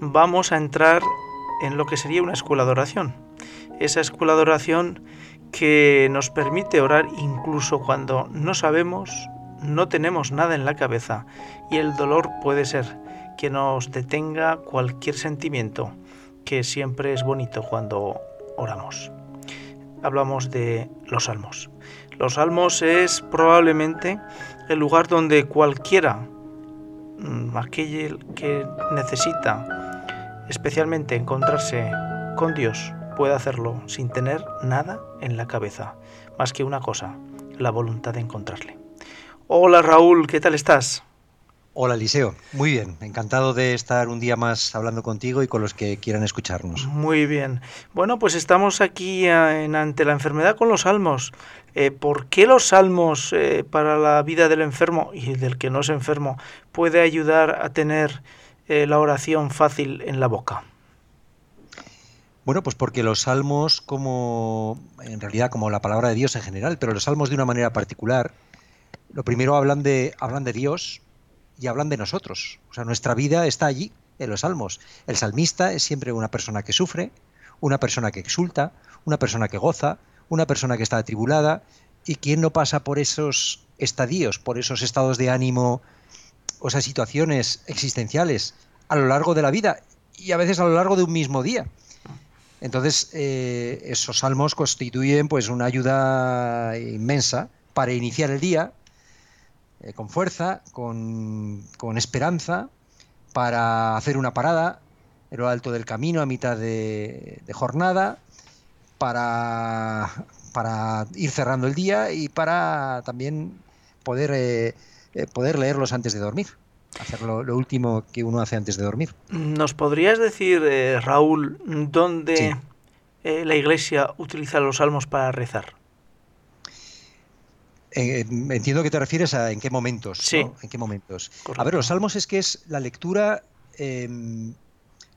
vamos a entrar en lo que sería una escuela de oración. Esa escuela de oración que nos permite orar incluso cuando no sabemos, no tenemos nada en la cabeza y el dolor puede ser que nos detenga cualquier sentimiento, que siempre es bonito cuando oramos. Hablamos de los salmos. Los salmos es probablemente el lugar donde cualquiera, mm, aquel que necesita especialmente encontrarse con Dios, puede hacerlo sin tener nada en la cabeza, más que una cosa, la voluntad de encontrarle. Hola Raúl, ¿qué tal estás? Hola Eliseo, muy bien, encantado de estar un día más hablando contigo y con los que quieran escucharnos. Muy bien, bueno pues estamos aquí eh, en, ante la enfermedad con los salmos. Eh, ¿Por qué los salmos eh, para la vida del enfermo y del que no es enfermo puede ayudar a tener eh, la oración fácil en la boca? Bueno, pues porque los salmos, como en realidad como la palabra de Dios en general, pero los salmos de una manera particular, lo primero hablan de, hablan de Dios y hablan de nosotros. O sea, nuestra vida está allí, en los salmos. El salmista es siempre una persona que sufre, una persona que exulta, una persona que goza, una persona que está atribulada. ¿Y quién no pasa por esos estadios, por esos estados de ánimo o esas situaciones existenciales a lo largo de la vida y a veces a lo largo de un mismo día. Entonces, eh, esos salmos constituyen pues una ayuda inmensa para iniciar el día eh, con fuerza, con, esperanza, para hacer una parada en lo alto del camino a mitad de, jornada, para, para, ir cerrando el día y para también poder eh, eh, poder leerlos antes de dormir. Hacer lo, último que uno hace antes de dormir. ¿Nos podrías decir, eh, Raúl, dónde eh, la Iglesia utiliza los salmos para rezar? entiendo que te refieres a en qué momentos. Sí. ¿En qué momentos? A ver, los salmos es que es la lectura em,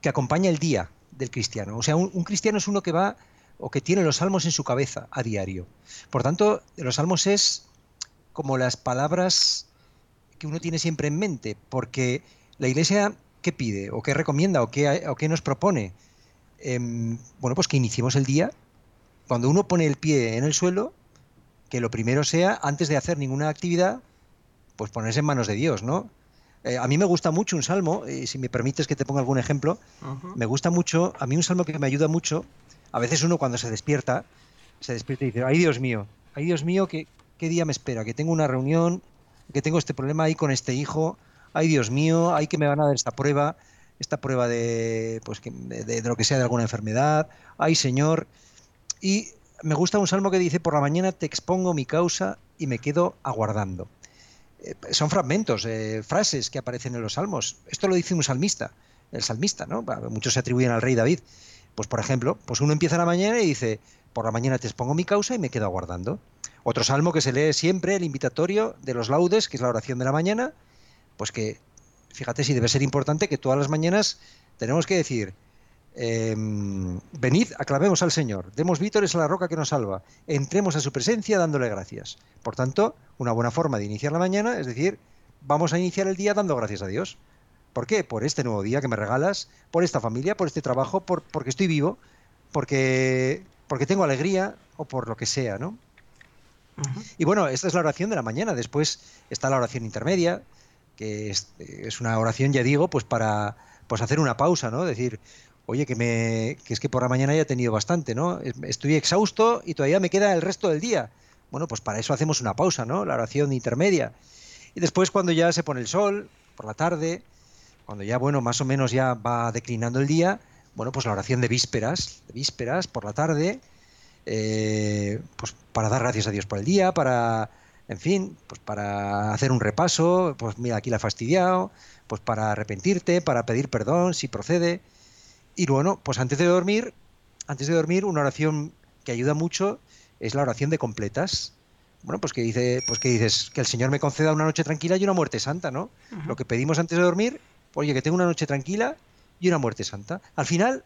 que acompaña el día del cristiano. O sea, un, un, cristiano es uno que va o que tiene los salmos en su cabeza a diario. Por tanto, los salmos es como las palabras que uno tiene siempre en mente, porque la Iglesia, ¿qué pide? ¿O qué recomienda? ¿O qué, o qué nos propone? Em, bueno, pues que iniciemos el día. Cuando uno pone el pie en el suelo, que lo primero sea, antes de hacer ninguna actividad, pues ponerse en manos de Dios, ¿no? Eh, a mí me gusta mucho un salmo, y si me permites que te ponga algún ejemplo, me gusta mucho, a mí un salmo que me ayuda mucho, a veces uno cuando se despierta, se despierta y dice, ay Dios mío, ay Dios mío, ¿qué, qué día me espera? Que tengo una reunión, que tengo este problema ahí con este hijo, ay Dios mío, hay que me van a dar esta prueba, esta prueba de, pues, de, lo que sea de alguna enfermedad, ay Señor. Y me gusta un salmo que dice, por la mañana te expongo mi causa y me quedo aguardando. Eh, son fragmentos, eh, frases que aparecen en los salmos. Esto lo dice un salmista, el salmista, ¿no? Muchos se atribuyen al rey David. Pues por ejemplo, pues uno empieza la mañana y dice, por la mañana te expongo mi causa y me quedo aguardando. Otro salmo que se lee siempre, el invitatorio de los laudes, que es la oración de la mañana, pues que, fíjate si debe ser importante que todas las mañanas tenemos que decir, em, venid, aclamemos al Señor, demos vítores a la roca que nos salva, entremos a su presencia dándole gracias. Por tanto, una buena forma de iniciar la mañana es decir, vamos a iniciar el día dando gracias a Dios. ¿Por qué? Por este nuevo día que me regalas, por esta familia, por este trabajo, por, porque estoy vivo, porque, porque tengo alegría o por lo que sea, ¿no? Y bueno, esta es la oración de la mañana. Después está la oración intermedia, que es, una oración, ya digo, pues para pues hacer una pausa, ¿no? Decir, oye, que, me, que es que por la mañana ya he tenido bastante, ¿no? Estoy exhausto y todavía me queda el resto del día. Bueno, pues para eso hacemos una pausa, ¿no? La oración intermedia. Y después cuando ya se pone el sol, por la tarde, cuando ya, bueno, más o menos ya va declinando el día, bueno, pues la oración de vísperas, de vísperas por la tarde, eh, pues para dar gracias a Dios por el día, para, en fin, pues para hacer un repaso, pues mira, aquí la ha fastidiado, pues para arrepentirte, para pedir perdón si procede. y bueno, pues antes de dormir, antes de dormir, una oración que ayuda mucho es la oración de completas. Bueno, pues que dice, pues que dices que el Señor me conceda una noche tranquila y una muerte santa, ¿no? Lo que pedimos antes de dormir, oye, que tenga una noche tranquila y una muerte santa. Al final,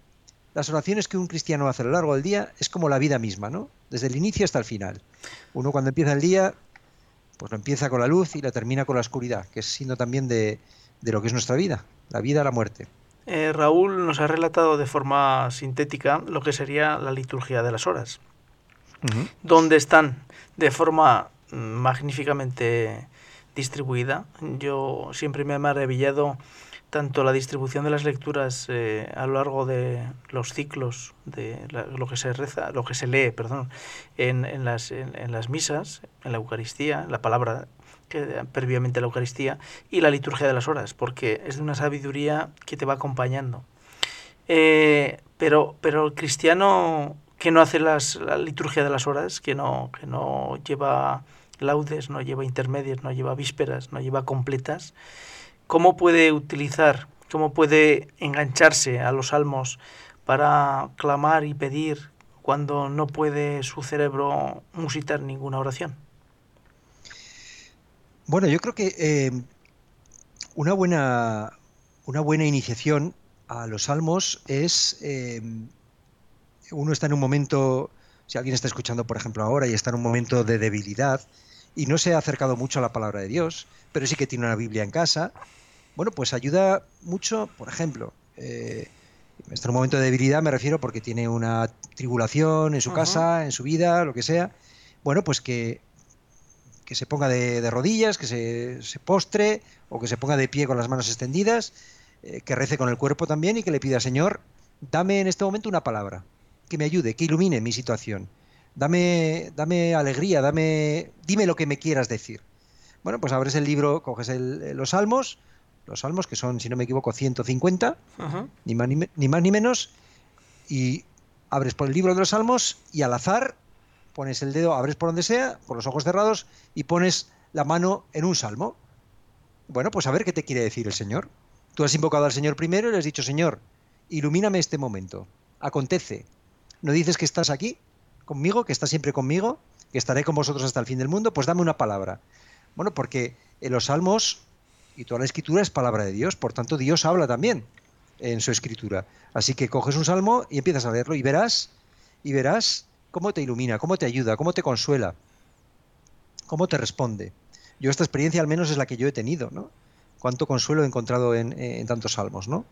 las oraciones que un cristiano hace a lo largo del día es como la vida misma, ¿no? Desde el inicio hasta el final. Uno cuando empieza el día, pues lo empieza con la luz y lo termina con la oscuridad, que es signo también de, lo que es nuestra vida, la vida, la muerte. Eh, Raúl nos ha relatado de forma sintética lo que sería la liturgia de las horas, donde están de forma magníficamente distribuida. Yo siempre me he maravillado tanto la distribución de las lecturas eh, a lo largo de los ciclos de lo que se reza, lo que se lee, perdón, en, en, las, en, las misas, en la Eucaristía, la palabra que previamente la Eucaristía y la liturgia de las horas, porque es de una sabiduría que te va acompañando. Eh, pero, pero el cristiano que no hace las, la liturgia de las horas, que no, que no lleva laudes, no lleva intermedias, no lleva vísperas, no lleva completas, ¿cómo puede utilizar, cómo puede engancharse a los salmos para clamar y pedir cuando no puede su cerebro musitar ninguna oración? Bueno, yo creo que eh, una, buena, una buena iniciación a los salmos es, eh, uno está en un momento, si alguien está escuchando por ejemplo ahora y está en un momento de debilidad y no se ha acercado mucho a la palabra de Dios, pero sí que tiene una Biblia en casa, bueno, pues ayuda mucho, por ejemplo, eh, en un momento de debilidad me refiero porque tiene una tribulación en su casa, en su vida, lo que sea, bueno, pues que que se ponga de, rodillas, que se, postre o que se ponga de pie con las manos extendidas, eh, que rece con el cuerpo también y que le pida, Señor, dame en este momento una palabra, que me ayude, que ilumine mi situación. Dame, dame alegría, dame, dime lo que me quieras decir. Bueno, pues abres el libro, coges los salmos, los salmos que son, si no me equivoco, 150, ni, más, ni, ni más ni menos, y abres por el libro de los salmos y al azar pones el dedo, abres por donde sea, por los ojos cerrados, y pones la mano en un salmo. Bueno, pues a ver qué te quiere decir el Señor. Tú has invocado al Señor primero y le has dicho, Señor, ilumíname este momento. Acontece. ¿No dices que estás aquí conmigo, que estás siempre conmigo, que estaré con vosotros hasta el fin del mundo? Pues dame una palabra. Bueno, porque en los salmos y toda la escritura es palabra de Dios, por tanto Dios habla también en su escritura. Así que coges un salmo y empiezas a leerlo y verás, y verás cómo te ilumina, cómo te ayuda, cómo te consuela, cómo te responde. Yo esta experiencia al menos es la que yo he tenido, ¿no? Cuánto consuelo he encontrado en, tantos salmos, ¿no?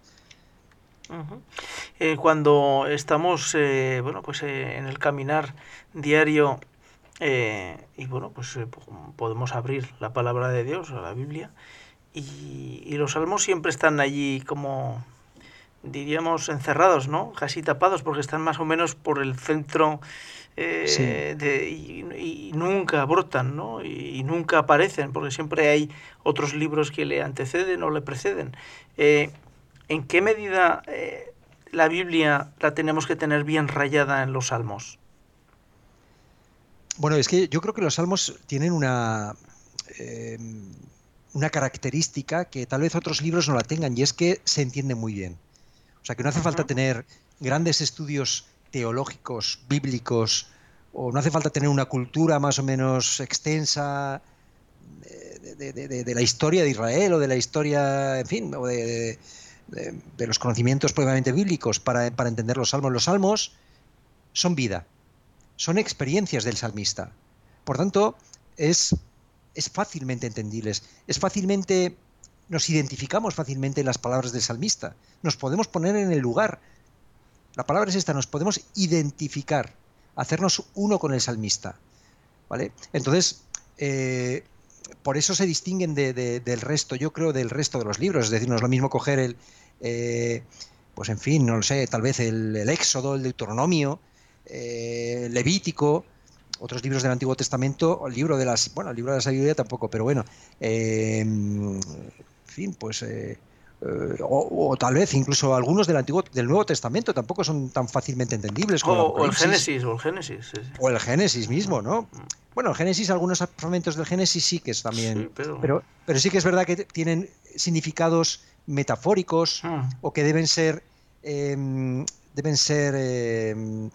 Eh, cuando estamos, eh, bueno, pues eh, en el caminar diario y bueno, pues podemos abrir la palabra de Dios, la Biblia, y, y los salmos siempre están allí como diríamos, encerrados, ¿no? Casi tapados, porque están más o menos por el centro de, y, nunca brotan, ¿no? Y, nunca aparecen, porque siempre hay otros libros que le anteceden o le preceden. Eh, ¿En qué medida eh, la Biblia la tenemos que tener bien rayada en los salmos? Bueno, es que yo creo que los salmos tienen una una característica que tal vez otros libros no la tengan y es que se entiende muy bien. O sea, que no hace falta tener grandes estudios teológicos, bíblicos, o no hace falta tener una cultura más o menos extensa de, la historia de Israel o de la historia, en fin, o de, los conocimientos probablemente bíblicos para, para entender los salmos. Los salmos son vida, son experiencias del salmista. Por tanto, es, es fácilmente entendibles, es fácilmente nos identificamos fácilmente en las palabras del salmista. Nos podemos poner en el lugar. La palabra es esta, nos podemos identificar, hacernos uno con el salmista. ¿Vale? Entonces, eh, por eso se distinguen del resto, yo creo, del resto de los libros. Es decir, no es lo mismo coger el, eh, pues en fin, no lo sé, tal vez el, Éxodo, el Deuteronomio, eh, Levítico, otros libros del Antiguo Testamento, el libro de las, bueno, el libro de la sabiduría tampoco, pero bueno, fin, pues... Eh, o, tal vez incluso algunos del antiguo del Nuevo Testamento tampoco son tan fácilmente entendibles como o, el Génesis o el Génesis o el Génesis mismo no mm. bueno el Génesis algunos fragmentos del Génesis sí que es también pero... pero... sí que es verdad que tienen significados metafóricos mm. o que deben ser em, deben ser, em,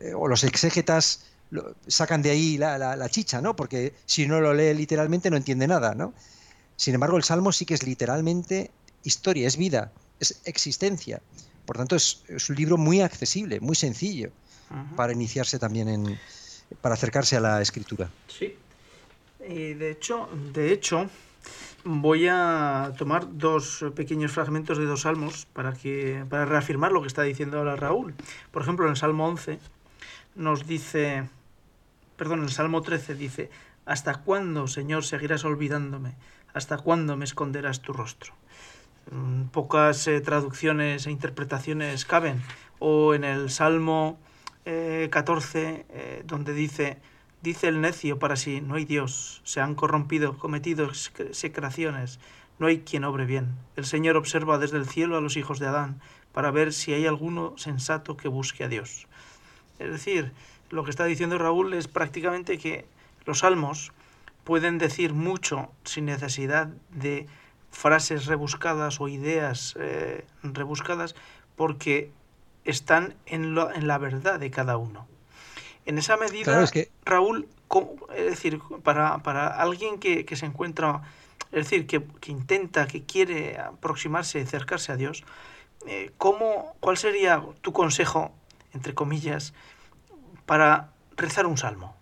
eh, o los exégetas sacan de ahí la, chicha, ¿no? Porque si no lo lee literalmente no entiende nada, ¿no? Sin embargo, el Salmo sí que es literalmente historia, es vida, es existencia. Por tanto, es, un libro muy accesible, muy sencillo para iniciarse también en, para acercarse a la escritura. Sí. Y de hecho, de hecho, voy a tomar dos pequeños fragmentos de dos salmos para que para reafirmar lo que está diciendo ahora Raúl. Por ejemplo, en el Salmo 11 nos dice, perdón, en el Salmo 13 dice, ¿hasta cuándo, Señor, seguirás olvidándome? ¿Hasta cuándo me esconderás tu rostro? Mm, pocas eh, traducciones e interpretaciones caben. O en el Salmo 14, eh, eh, donde dice, dice el necio para sí, no hay Dios, se han corrompido, cometido secreciones, no hay quien obre bien. El Señor observa desde el cielo a los hijos de Adán para ver si hay alguno sensato que busque a Dios. Es decir, lo que está diciendo Raúl es prácticamente que los salmos pueden decir mucho sin necesidad de frases rebuscadas o ideas eh, rebuscadas porque están en, en, la verdad de cada uno. En esa medida, Raúl, es decir, para, para alguien que, se encuentra, es decir, que, intenta, que quiere aproximarse, acercarse a Dios, eh, ¿cómo, ¿cuál sería tu consejo, entre comillas, para rezar un salmo,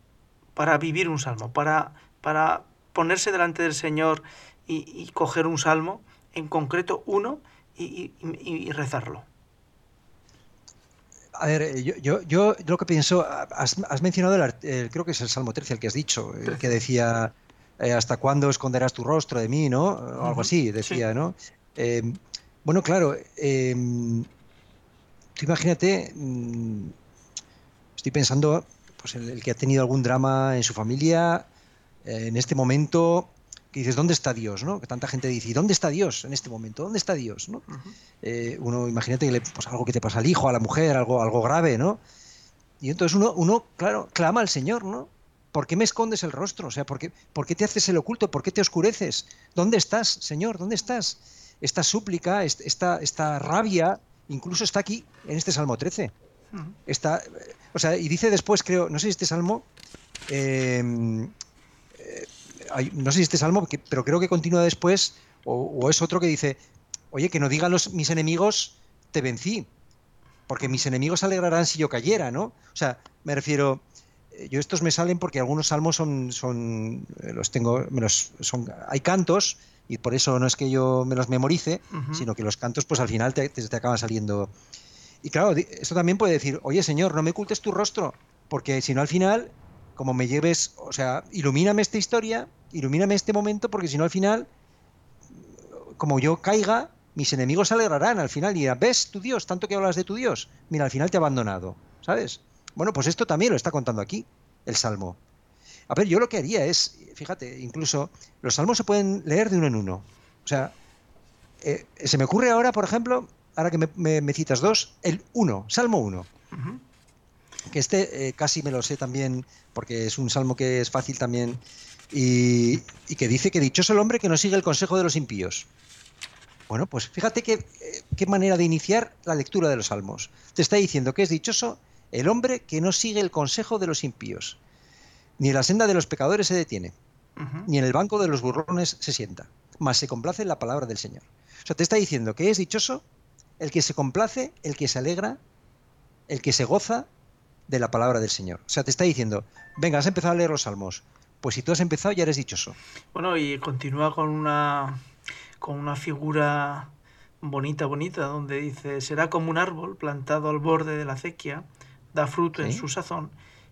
para vivir un salmo, para, para ponerse delante del Señor y, coger un salmo, en concreto uno, y, rezarlo. A ver, eh, yo, yo, yo, lo que pienso, has, mencionado, el, creo que es el Salmo 13 el que has dicho, el que decía, eh, ¿hasta cuándo esconderás tu rostro de mí? ¿no? O algo así, decía, ¿no? Em, bueno, claro, em, tú imagínate, mm, estoy pensando, pues el, el, que ha tenido algún drama en su familia, eh, en este momento, que dices, ¿dónde está Dios? ¿no? Que tanta gente dice, ¿y dónde está Dios en este momento? ¿Dónde está Dios? ¿no? Eh, uno, imagínate que le, pues, algo que te pasa al hijo, a la mujer, algo, algo grave, ¿no? Y entonces uno, uno, claro, clama al Señor, ¿no? ¿Por qué me escondes el rostro? O sea, ¿por qué, ¿por qué te haces el oculto? ¿Por qué te oscureces? ¿Dónde estás, Señor? ¿Dónde estás? Esta súplica, esta, esta rabia, incluso está aquí, en este Salmo 13. Está, o sea, y dice después, creo, no sé si este salmo, eh, no sé si este salmo, pero creo que continúa después, o, es otro que dice, oye, que no digan los, mis enemigos, te vencí, porque mis enemigos se alegrarán si yo cayera, ¿no? O sea, me refiero, eh, yo estos me salen porque algunos salmos son, son eh, los tengo, me son, hay cantos, y por eso no es que yo me los memorice, sino que los cantos, pues al final te, te, te acaban saliendo. Y claro, esto también puede decir, oye Señor, no me ocultes tu rostro, porque si no al final como me lleves, o sea, ilumíname esta historia, ilumíname este momento, porque si no al final, como yo caiga, mis enemigos se alegrarán al final y dirán, ¿ves tu Dios? Tanto que hablas de tu Dios. Mira, al final te ha abandonado, ¿sabes? Bueno, pues esto también lo está contando aquí, el Salmo. A ver, yo lo que haría es, fíjate, incluso los salmos se pueden leer de uno en uno. O sea, eh, se me ocurre ahora, por ejemplo, ahora que me, citas dos, el uno, Salmo 1 que este eh, casi me lo sé también, porque es un salmo que es fácil también, y, que dice que dichoso el hombre que no sigue el consejo de los impíos. Bueno, pues fíjate qué, eh, qué manera de iniciar la lectura de los salmos. Te está diciendo que es dichoso el hombre que no sigue el consejo de los impíos, ni en la senda de los pecadores se detiene, ni en el banco de los burrones se sienta, mas se complace en la palabra del Señor. O sea, te está diciendo que es dichoso el que se complace, el que se alegra, el que se goza de la palabra del Señor. O sea, te está diciendo, venga, has empezado a leer los salmos. Pues si tú has empezado, ya eres dichoso. Bueno, y continúa con una, con una figura bonita, bonita, donde dice, será como un árbol plantado al borde de la acequia, da fruto en su sazón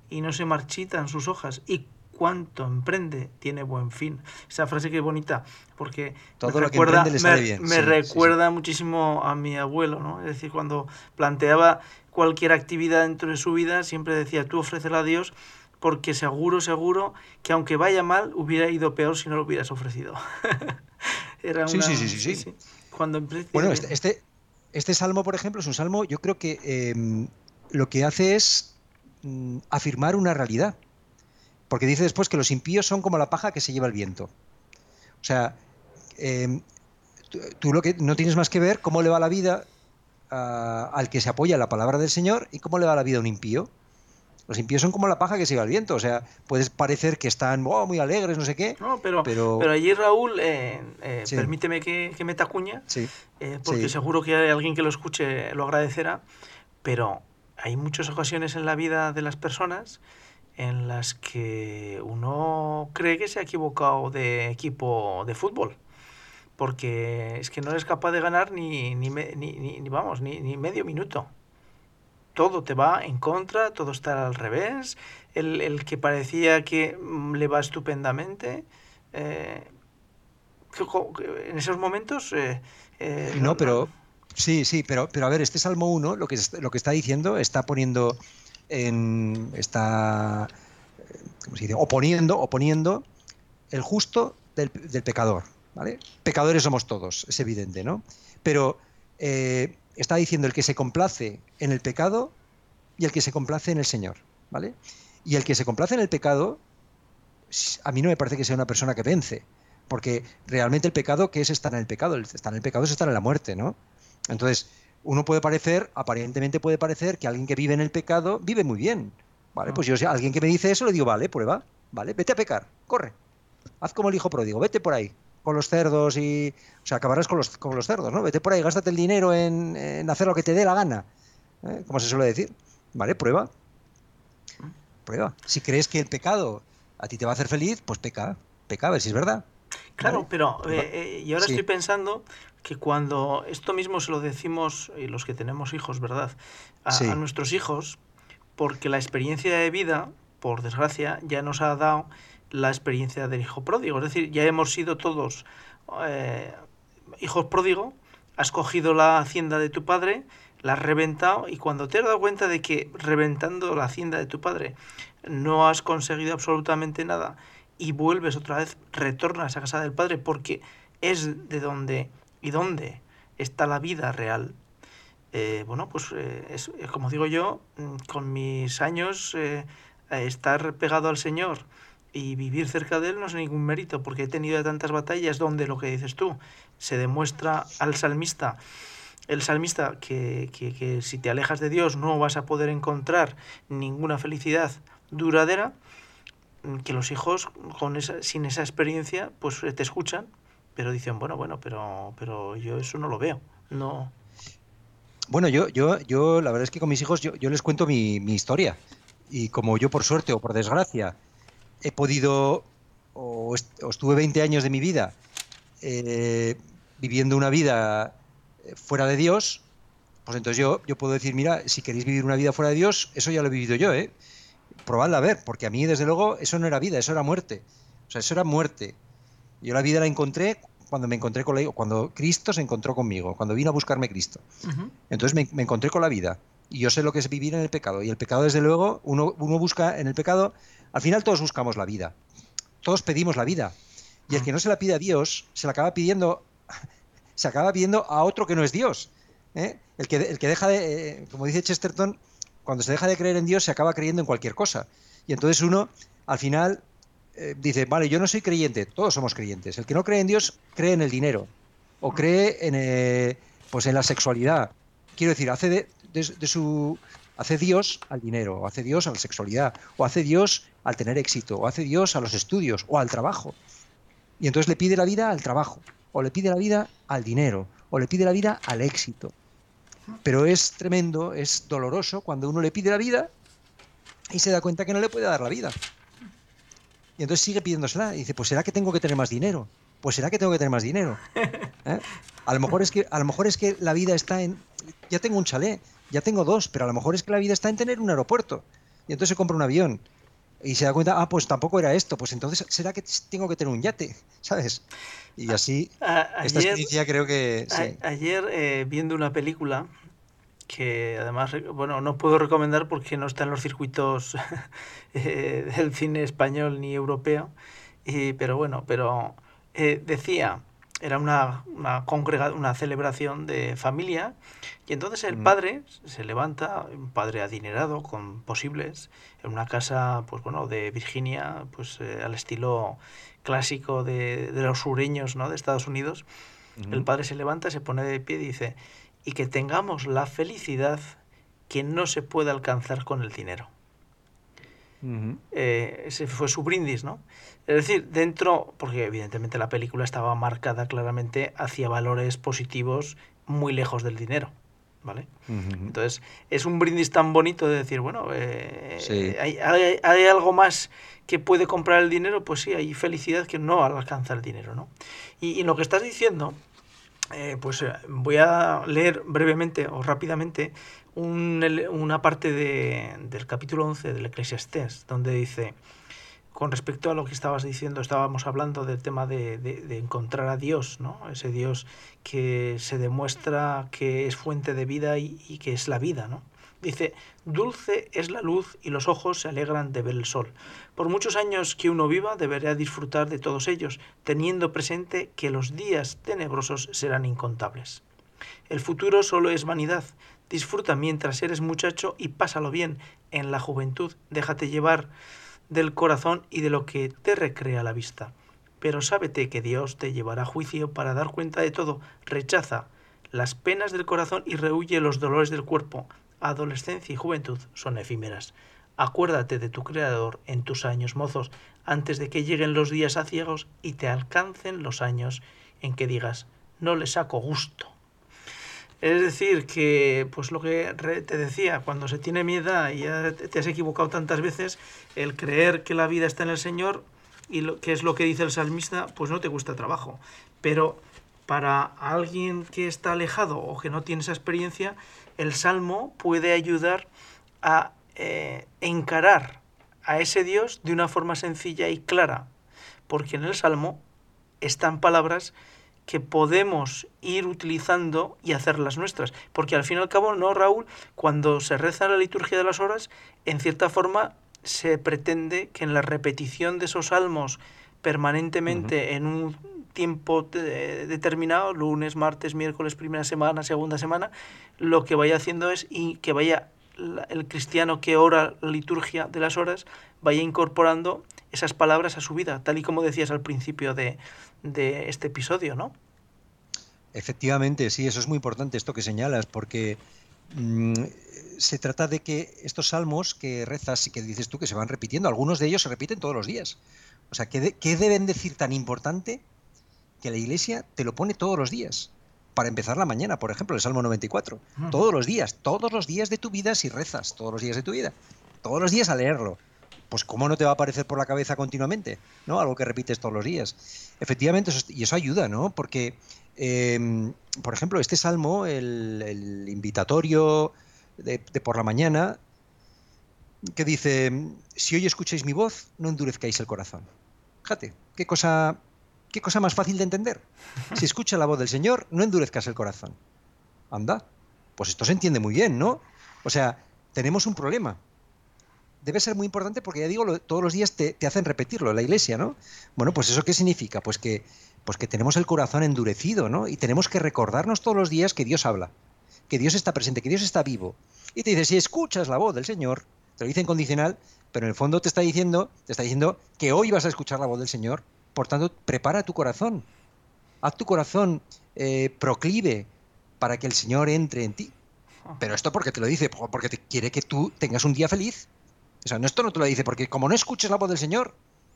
y no se marchita en sus hojas. Y cuanto emprende tiene buen fin. Esa frase que es bonita, porque Todo me recuerda, me, recuerda muchísimo a mi abuelo, ¿no? Es decir, cuando planteaba cualquier actividad dentro de su vida, siempre decía, tú ofrécela a Dios porque seguro, seguro que aunque vaya mal, hubiera ido peor si no lo hubieras ofrecido. Era sí, sí, sí, sí, sí. Cuando bueno, este, este, este, salmo, por ejemplo, es un salmo, yo creo que em, lo que hace es mm, afirmar una realidad. Porque dice después que los impíos son como la paja que se lleva el viento. O sea, em, tú, tú, lo que no tienes más que ver cómo le va la vida al que se apoya en la palabra del Señor y cómo le va la vida a un impío. Los impíos son como la paja que sigue al viento, o sea, puedes parecer que están oh, muy alegres, no sé qué. No, pero, pero... allí Raúl, eh, eh, permíteme que, que me tacuña, sí. Eh, porque seguro que hay alguien que lo escuche lo agradecerá, pero hay muchas ocasiones en la vida de las personas en las que uno cree que se ha equivocado de equipo de fútbol porque es que no eres capaz de ganar ni, ni, ni, vamos, ni, ni, medio minuto. Todo te va en contra, todo está al revés. El, el que parecía que mm, le va estupendamente, eh, en esos momentos... Eh, eh, no, pero... Sí, sí, pero, pero a ver, este Salmo 1 lo que, lo que está diciendo está poniendo en... está... ¿cómo se dice? Oponiendo, oponiendo el justo del, pecador. Pecadores somos todos, es evidente, ¿no? Pero eh, está diciendo el que se complace en el pecado y el que se complace en el Señor, ¿vale? Y el que se complace en el pecado, a mí no me parece que sea una persona que vence, porque realmente el pecado, ¿qué es estar en el pecado? Estar en el pecado es estar en la muerte, ¿no? Entonces, uno puede parecer, aparentemente puede parecer que alguien que vive en el pecado vive muy bien, ¿vale? Pues yo, si alguien que me dice eso, le digo, vale, prueba, ¿vale? Vete a pecar, corre, haz como el hijo pródigo, vete por ahí, con los cerdos y. O sea, acabarás con los, con los cerdos, ¿no? Vete por ahí, gástate el dinero en, hacer lo que te dé la gana. ¿eh? Como se suele decir. ¿Vale? Prueba. Prueba. Si crees que el pecado a ti te va a hacer feliz, pues peca. Peca, a ver si es verdad. Claro, pero eh, eh, y ahora estoy pensando que cuando esto mismo se lo decimos, y los que tenemos hijos, ¿verdad? A, a nuestros hijos, porque la experiencia de vida, por desgracia, ya nos ha dado la experiencia del hijo pródigo. Es decir, ya hemos sido todos eh, hijos pródigo, has cogido la hacienda de tu padre, la has reventado y cuando te has dado cuenta de que reventando la hacienda de tu padre no has conseguido absolutamente nada y vuelves otra vez, retornas a casa del padre porque es de donde y dónde está la vida real. Eh, bueno, pues eh, es, como digo yo, mm, con mis años, estar pegado al Señor, y vivir cerca de él no es ningún mérito, porque he tenido tantas batallas donde lo que dices tú se demuestra al salmista, el salmista, que, que, si te alejas de Dios no vas a poder encontrar ninguna felicidad duradera, que los hijos con esa, sin esa experiencia pues te escuchan, pero dicen, bueno, bueno, pero, pero yo eso no lo veo, no... Bueno, yo, yo, yo la verdad es que con mis hijos yo, yo les cuento mi, mi historia. Y como yo por suerte o por desgracia he podido, o, estuve 20 años de mi vida eh, viviendo una vida eh, fuera de Dios, pues entonces yo, yo puedo decir, mira, si queréis vivir una vida fuera de Dios, eso ya lo he vivido yo, ¿eh? Probadla a ver, porque a mí, desde luego, eso no era vida, eso era muerte. O sea, eso era muerte. Yo la vida la encontré cuando me encontré con la, cuando Cristo se encontró conmigo, cuando vino a buscarme Cristo. Entonces me, me, encontré con la vida. Y yo sé lo que es vivir en el pecado. Y el pecado, desde luego, uno, uno busca en el pecado al final todos buscamos la vida, todos pedimos la vida. Y el que no se la pide a Dios, se la acaba pidiendo, se acaba pidiendo a otro que no es Dios. ¿eh? El, que, el que deja de, eh, como dice Chesterton, cuando se deja de creer en Dios, se acaba creyendo en cualquier cosa. Y entonces uno, al final, eh, dice, vale, yo no soy creyente, todos somos creyentes. El que no cree en Dios, cree en el dinero. O cree en, pues en la sexualidad. Quiero decir, hace de su hace Dios al dinero, o hace Dios a la sexualidad, o hace Dios al tener éxito, o hace Dios a los estudios, o al trabajo. Y entonces le pide la vida al trabajo, o le pide la vida al dinero, o le pide la vida al éxito. Pero es tremendo, es doloroso cuando uno le pide la vida y se da cuenta que no le puede dar la vida. Y entonces sigue pidiéndosela y dice, pues será que tengo que tener más dinero. Pues será que tengo que tener más dinero. ¿Eh? A lo mejor es que a lo mejor es que la vida está en ya tengo un chalet, ya tengo dos, pero a lo mejor es que la vida está en tener un aeropuerto. Y entonces se compra un avión. Y se da cuenta, ah, pues tampoco era esto, pues entonces será que tengo que tener un yate, ¿sabes? Y así, esta experiencia creo que... ayer, eh, viendo una película, que además, bueno, no puedo recomendar porque no está en los circuitos eh, del cine español ni europeo, y, pero bueno, pero eh, decía era una, una, una celebración de familia y entonces el mm. padre se levanta, un padre adinerado con posibles, en una casa pues bueno de Virginia, pues eh, al estilo clásico de, de, los sureños ¿no? de Estados Unidos. El padre se levanta, se pone de pie y dice, y que tengamos la felicidad que no se puede alcanzar con el dinero. Eh, ese fue su brindis, ¿no? Es decir, dentro, porque evidentemente la película estaba marcada claramente hacia valores positivos muy lejos del dinero. ¿Vale? Entonces, es un brindis tan bonito de decir, bueno, eh, hay, algo más que puede comprar el dinero, pues sí, hay felicidad que no alcanza el dinero, ¿no? Y, y lo que estás diciendo, eh, pues voy a leer brevemente o rápidamente una parte del capítulo 11 del Eclesiastés, donde dice, con respecto a lo que estabas diciendo, estábamos hablando del tema de, encontrar a Dios, ¿no? Ese Dios que se demuestra que es fuente de vida y, que es la vida, ¿no? Dice, dulce es la luz y los ojos se alegran de ver el sol. Por muchos años que uno viva deberá disfrutar de todos ellos, teniendo presente que los días tenebrosos serán incontables. El futuro solo es vanidad, Disfruta mientras eres muchacho y pásalo bien en la juventud. Déjate llevar del corazón y de lo que te recrea la vista. Pero sábete que Dios te llevará a juicio para dar cuenta de todo. Rechaza las penas del corazón y rehuye los dolores del cuerpo. Adolescencia y juventud son efímeras. Acuérdate de tu Creador en tus años mozos, antes de que lleguen los días aciagos y te alcancen los años en que digas, no le saco gusto. Es decir, que pues lo que te decía, cuando se tiene miedo y ya te has equivocado tantas veces, el creer que la vida está en el Señor y lo, que es lo que dice el salmista, pues no te cuesta trabajo. Pero para alguien que está alejado o que no tiene esa experiencia, el salmo puede ayudar a eh, encarar a ese Dios de una forma sencilla y clara, porque en el salmo están palabras que podemos ir utilizando y hacerlas nuestras. Porque al fin y al cabo, no, Raúl, cuando se reza la liturgia de las horas, en cierta forma se pretende que en la repetición de esos salmos permanentemente en un tiempo determinado, lunes, martes, miércoles, primera semana, segunda semana, lo que vaya haciendo es y que vaya el cristiano que ora la liturgia de las horas vaya incorporando esas palabras a su vida, tal y como decías al principio de, este episodio, ¿no? Efectivamente, sí, eso es muy importante esto que señalas, porque mm, se trata de que estos salmos que rezas y que dices tú que se van repitiendo, algunos de ellos se repiten todos los días. O sea, ¿qué, qué deben decir tan importante que la iglesia te lo pone todos los días? Para empezar la mañana, por ejemplo, el Salmo 94. Todos los días, todos los días de tu vida si rezas, todos los días de tu vida. Todos los días a leerlo pues cómo no te va a aparecer por la cabeza continuamente, ¿no? Algo que repites todos los días. Efectivamente, y eso ayuda, ¿no? Porque, em, por ejemplo, este salmo, el, invitatorio de, por la mañana, que dice, si hoy escucháis mi voz, no endurezcáis el corazón. Fíjate, qué cosa, qué cosa más fácil de entender. Si escucha la voz del Señor, no endurezcas el corazón. Anda, pues esto se entiende muy bien, ¿no? O sea, tenemos un problema debe ser muy importante porque ya digo, todos los días te, hacen repetirlo, la iglesia, ¿no? Bueno, pues eso qué significa? Pues que, pues que tenemos el corazón endurecido, ¿no? Y tenemos que recordarnos todos los días que Dios habla, que Dios está presente, que Dios está vivo. Y te dice, si escuchas la voz del Señor, te lo dice en condicional, pero en el fondo te está diciendo, te está diciendo que hoy vas a escuchar la voz del Señor. Por tanto, prepara tu corazón. Haz tu corazón eh, proclive para que el Señor entre en ti. Pero esto porque te lo dice, porque te quiere que tú tengas un día feliz, o sea, esto no te lo dice porque como no escuches la voz del Señor,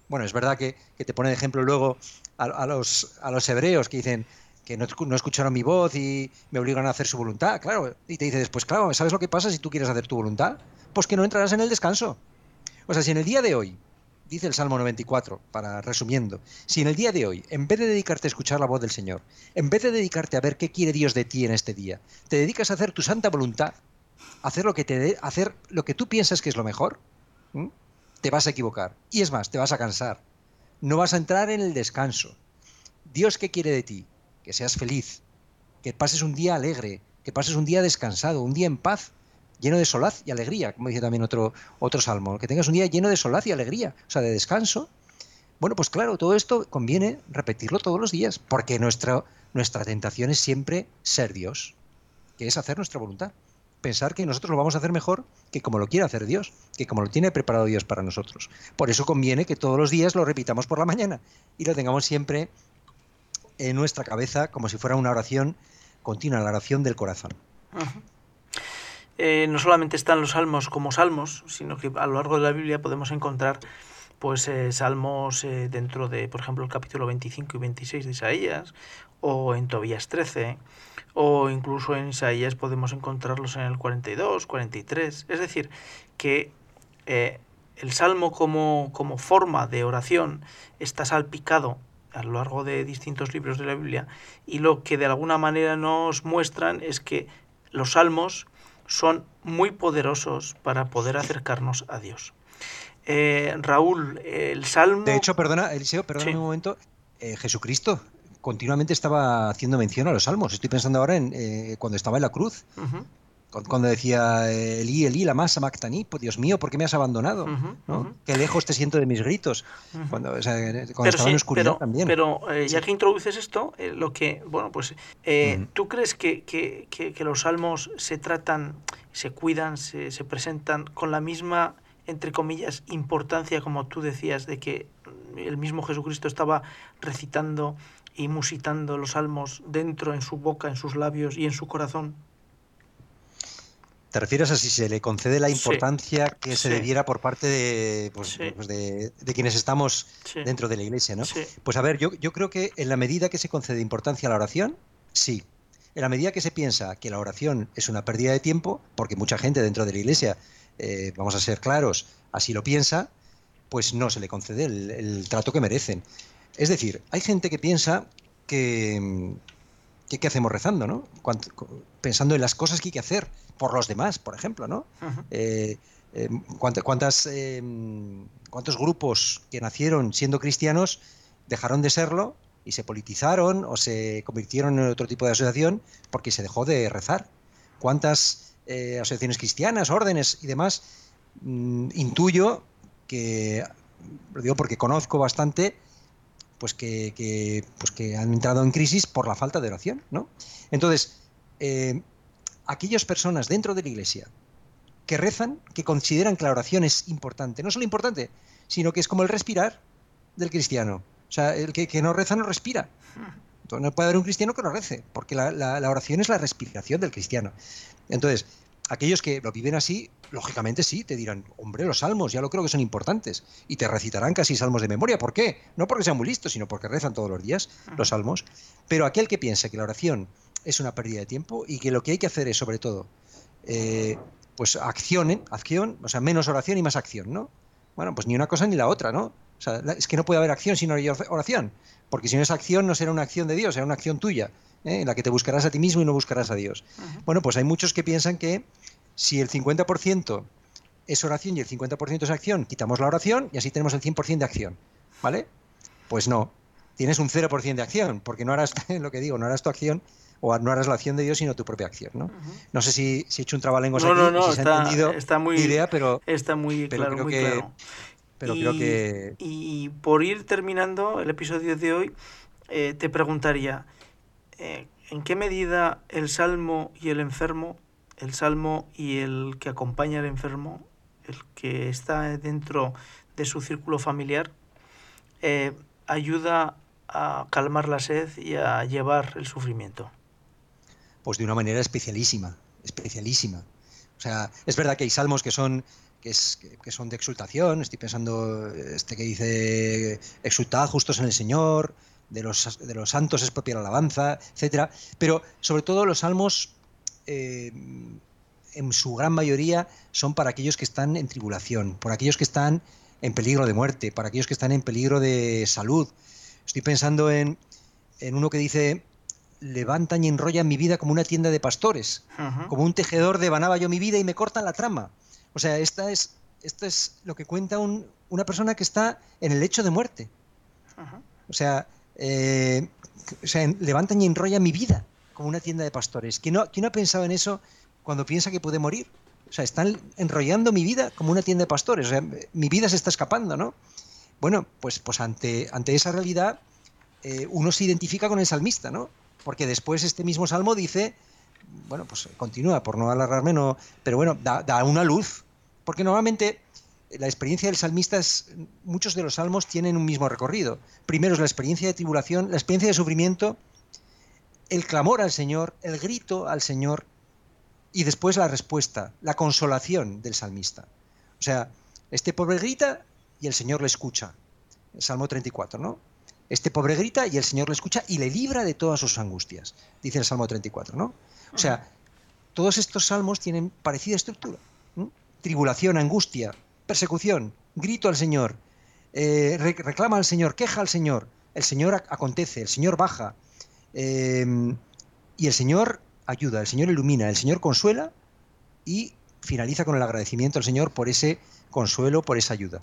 bueno, es verdad que, te pone de ejemplo luego a, los, a los hebreos que dicen que no, no, escucharon mi voz y me obligan a hacer su voluntad, claro. Y te dice después, claro, ¿sabes lo que pasa si tú quieres hacer tu voluntad? Pues que no entrarás en el descanso. O sea, si en el día de hoy, dice el Salmo 94, para resumiendo, si en el día de hoy, en vez de dedicarte a escuchar la voz del Señor, en vez de dedicarte a ver qué quiere Dios de ti en este día, te dedicas a hacer tu santa voluntad, hacer lo que te hacer lo que tú piensas que es lo mejor, te vas a equivocar. Y es más, te vas a cansar. No vas a entrar en el descanso. Dios, ¿qué quiere de ti? Que seas feliz, que pases un día alegre, que pases un día descansado, un día en paz, lleno de solaz y alegría, como dice también otro, otro salmo, que tengas un día lleno de solaz y alegría, o sea, de descanso. Bueno, pues claro, todo esto conviene repetirlo todos los días, porque nuestra, nuestra tentación es siempre ser Dios, que es hacer nuestra voluntad pensar que nosotros lo vamos a hacer mejor que como lo quiere hacer Dios, que como lo tiene preparado Dios para nosotros. Por eso conviene que todos los días lo repitamos por la mañana y lo tengamos siempre en nuestra cabeza como si fuera una oración continua, la oración del corazón. Eh, no solamente están los salmos como salmos, sino que a lo largo de la Biblia podemos encontrar pues eh, salmos eh, dentro de, por ejemplo, el capítulo 25 y 26 de Isaías, o en Tobías 13, o incluso en Isaías podemos encontrarlos en el 42, 43. Es decir, que el salmo como, como forma de oración está salpicado a lo largo de distintos libros de la Biblia y lo que de alguna manera nos muestran es que los salmos son muy poderosos para poder acercarnos a Dios. Eh, Raúl, el salmo... De hecho, perdona, Eliseo, perdona un momento, eh, Jesucristo continuamente estaba haciendo mención a los salmos. Estoy pensando ahora en eh, cuando estaba en la cruz cuando decía Elí, Elí, la masa Mactaní, pues Dios mío, ¿por qué me has abandonado? Qué lejos te siento de mis gritos. Cuando, estaba en oscuridad también. Pero eh, ya que introduces esto, eh, lo que, bueno, pues, eh, ¿tú crees que, que, que, los salmos se tratan, se cuidan, se, se presentan con la misma, entre comillas, importancia, como tú decías, de que el mismo Jesucristo estaba recitando y musitando los salmos dentro, en su boca, en sus labios y en su corazón? ¿Te refieres a si se le concede la importancia que se debiera por parte pues, pues de, de, quienes estamos dentro de la iglesia? ¿no? Pues a ver, yo, yo creo que en la medida que se concede importancia a la oración, sí. En la medida que se piensa que la oración es una pérdida de tiempo, porque mucha gente dentro de la iglesia, eh, vamos a ser claros, así lo piensa, pues no se le concede el, trato que merecen. Es decir, hay gente que piensa que, ¿qué, hacemos rezando, no? pensando en las cosas que hay que hacer por los demás, por ejemplo, ¿no? Eh, eh, ¿Cuántas, em, ¿Cuántos grupos que nacieron siendo cristianos dejaron de serlo y se politizaron o se convirtieron en otro tipo de asociación porque se dejó de rezar? ¿Cuántas eh, asociaciones cristianas, órdenes y demás? Mm, intuyo que, lo digo porque conozco bastante, pues que, pues que han entrado en crisis por la falta de oración, ¿no? Entonces, eh, aquellas personas dentro de la iglesia que rezan, que consideran que la oración es importante, no solo importante, sino que es como el respirar del cristiano. O sea, el que, no reza no respira. Entonces, no puede haber un cristiano que no rece, porque la, la oración es la respiración del cristiano. Entonces, aquellos que lo viven así, lógicamente sí, te dirán, hombre, los salmos, ya lo creo que son importantes. Y te recitarán casi salmos de memoria. ¿Por qué? No porque sean muy listos, sino porque rezan todos los días los salmos. Pero aquel que piensa que la oración es una pérdida de tiempo y que lo que hay que hacer es, sobre todo, eh, pues acción, acción, o sea, menos oración y más acción, ¿no? Bueno, pues ni una cosa ni la otra, ¿no? O sea, es que no puede haber acción si no hay oración. Porque si no es acción, no será una acción de Dios, será una acción tuya. ¿Eh? en la que te buscarás a ti mismo y no buscarás a Dios. Bueno, pues hay muchos que piensan que si el 50% es oración y el 50% es acción, quitamos la oración y así tenemos el 100% de acción. ¿Vale? Pues no, tienes un 0% de acción, porque no harás lo que digo, no harás tu acción o no harás la acción de Dios, sino tu propia acción, ¿no? No sé si, he hecho un trabalenguas no, aquí, no, no, si está, se ha entendido está muy, idea, pero está muy claro, muy claro. Pero y, creo que y por ir terminando el episodio de hoy, eh, te preguntaría, eh, ¿en qué medida el salmo y el enfermo, el salmo y el que acompaña al enfermo, el que está dentro de su círculo familiar, eh, ayuda a calmar la sed y a llevar el sufrimiento? Pues de una manera especialísima, especialísima. O sea, es verdad que hay salmos que son que, es, que son de exultación, estoy pensando este que dice exultad justos en el Señor, de los, de los santos es propia la alabanza, etcétera. Pero sobre todo los salmos, eh, en su gran mayoría, son para aquellos que están en tribulación, por aquellos que están en peligro de muerte, para aquellos que están en peligro de salud. Estoy pensando en, en uno que dice, levantan y enrollan mi vida como una tienda de pastores, como un tejedor devanaba yo mi vida y me cortan la trama. O sea, esta es, esto es lo que cuenta un, una persona que está en el lecho de muerte. O sea, eh, o sea, levantan y enrollan mi vida como una tienda de pastores. ¿Quién no, ¿Quién ha pensado en eso cuando piensa que puede morir? O sea, están enrollando mi vida como una tienda de pastores. O sea, mi vida se está escapando, ¿no? Bueno, pues, pues ante, ante esa realidad eh, uno se identifica con el salmista, ¿no? Porque después este mismo salmo dice, bueno, pues continúa, por no alargarme, no, pero bueno, da, da una luz. Porque normalmente la experiencia del salmista es, muchos de los salmos tienen un mismo recorrido. Primero es la experiencia de tribulación, la experiencia de sufrimiento el clamor al Señor, el grito al Señor y después la respuesta, la consolación del salmista. O sea, este pobre grita y el Señor le escucha. El Salmo 34, ¿no? Este pobre grita y el Señor le escucha y le libra de todas sus angustias, dice el Salmo 34, ¿no? O sea, todos estos salmos tienen parecida estructura. Tribulación, angustia, persecución, grito al Señor, eh, reclama al Señor, queja al Señor, el Señor acontece, el Señor baja, em, y el Señor ayuda, el Señor ilumina, el Señor consuela y finaliza con el agradecimiento al Señor por ese consuelo, por esa ayuda.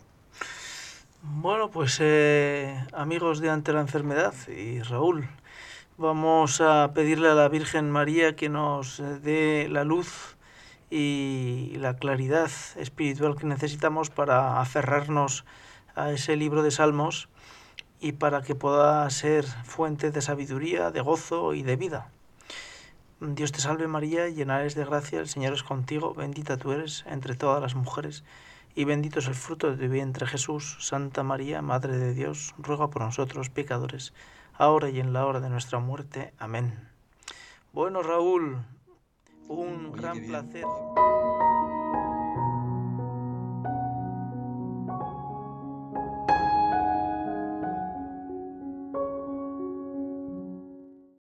Bueno, pues eh, amigos de Ante la Enfermedad y Raúl, vamos a pedirle a la Virgen María que nos eh, dé la luz y la claridad espiritual que necesitamos para aferrarnos a ese libro de Salmos y para que pueda ser fuente de sabiduría, de gozo y de vida. Dios te salve María, llena eres de gracia, el Señor es contigo, bendita tú eres entre todas las mujeres y bendito es el fruto de tu vientre Jesús. Santa María, Madre de Dios, ruega por nosotros pecadores, ahora y en la hora de nuestra muerte. Amén. Bueno, Raúl, un gran placer.